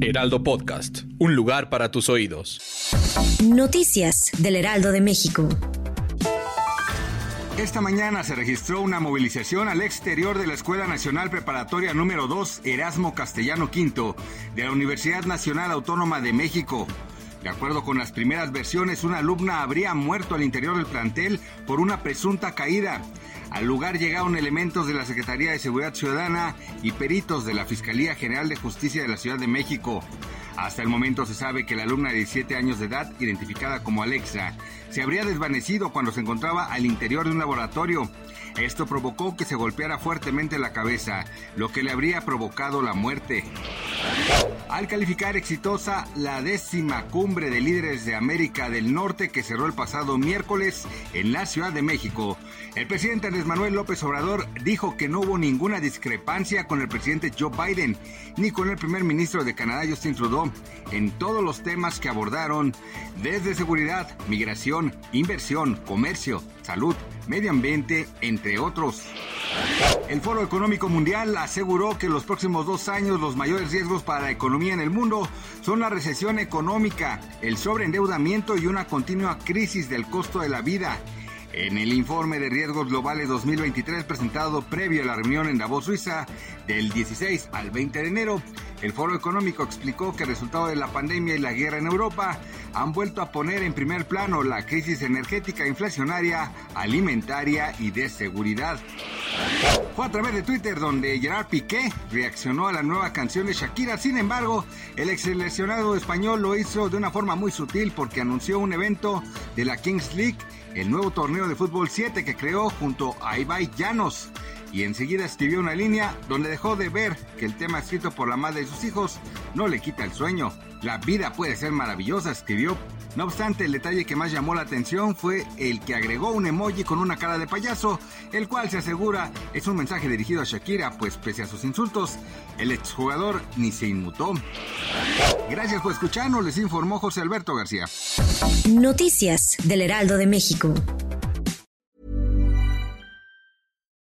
Heraldo Podcast, un lugar para tus oídos. Noticias del Heraldo de México. Esta mañana se registró una movilización al exterior de la Escuela Nacional Preparatoria número 2 Erasmo Castellano V de la Universidad Nacional Autónoma de México. De acuerdo con las primeras versiones, una alumna habría muerto al interior del plantel por una presunta caída. Al lugar llegaron elementos de la Secretaría de Seguridad Ciudadana y peritos de la Fiscalía General de Justicia de la Ciudad de México. Hasta el momento se sabe que la alumna de 17 años de edad, identificada como Alexa, se habría desvanecido cuando se encontraba al interior de un laboratorio. Esto provocó que se golpeara fuertemente la cabeza, lo que le habría provocado la muerte. Al calificar exitosa la décima cumbre de líderes de América del Norte que cerró el pasado miércoles en la Ciudad de México, el presidente Andrés Manuel López Obrador dijo que no hubo ninguna discrepancia con el presidente Joe Biden ni con el primer ministro de Canadá Justin Trudeau en todos los temas que abordaron, desde seguridad, migración, inversión, comercio, salud, medio ambiente, entre otros. El Foro Económico Mundial aseguró que en los próximos dos años los mayores riesgos para la economía en el mundo son la recesión económica, el sobreendeudamiento y una continua crisis del costo de la vida. En el informe de riesgos globales 2023 presentado previo a la reunión en Davos, Suiza, del 16 al 20 de enero, el Foro Económico explicó que el resultado de la pandemia y la guerra en Europa han vuelto a poner en primer plano la crisis energética, inflacionaria, alimentaria y de seguridad. Fue a través de Twitter donde Gerard Piqué reaccionó a la nueva canción de Shakira. Sin embargo, el ex seleccionado español lo hizo de una forma muy sutil porque anunció un evento de la Kings League, el nuevo torneo de fútbol 7 que creó junto a Ibai Llanos. Y enseguida escribió una línea donde dejó de ver que el tema escrito por la madre de sus hijos no le quita el sueño. La vida puede ser maravillosa, escribió. No obstante, el detalle que más llamó la atención fue el que agregó un emoji con una cara de payaso, el cual se asegura es un mensaje dirigido a Shakira, pues pese a sus insultos, el exjugador ni se inmutó. Gracias por escucharnos, les informó José Alberto García. Noticias del Heraldo de México.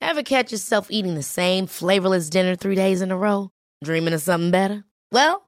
Ever catch yourself eating the same flavorless dinner three days in a row? Dreaming of something better? Well,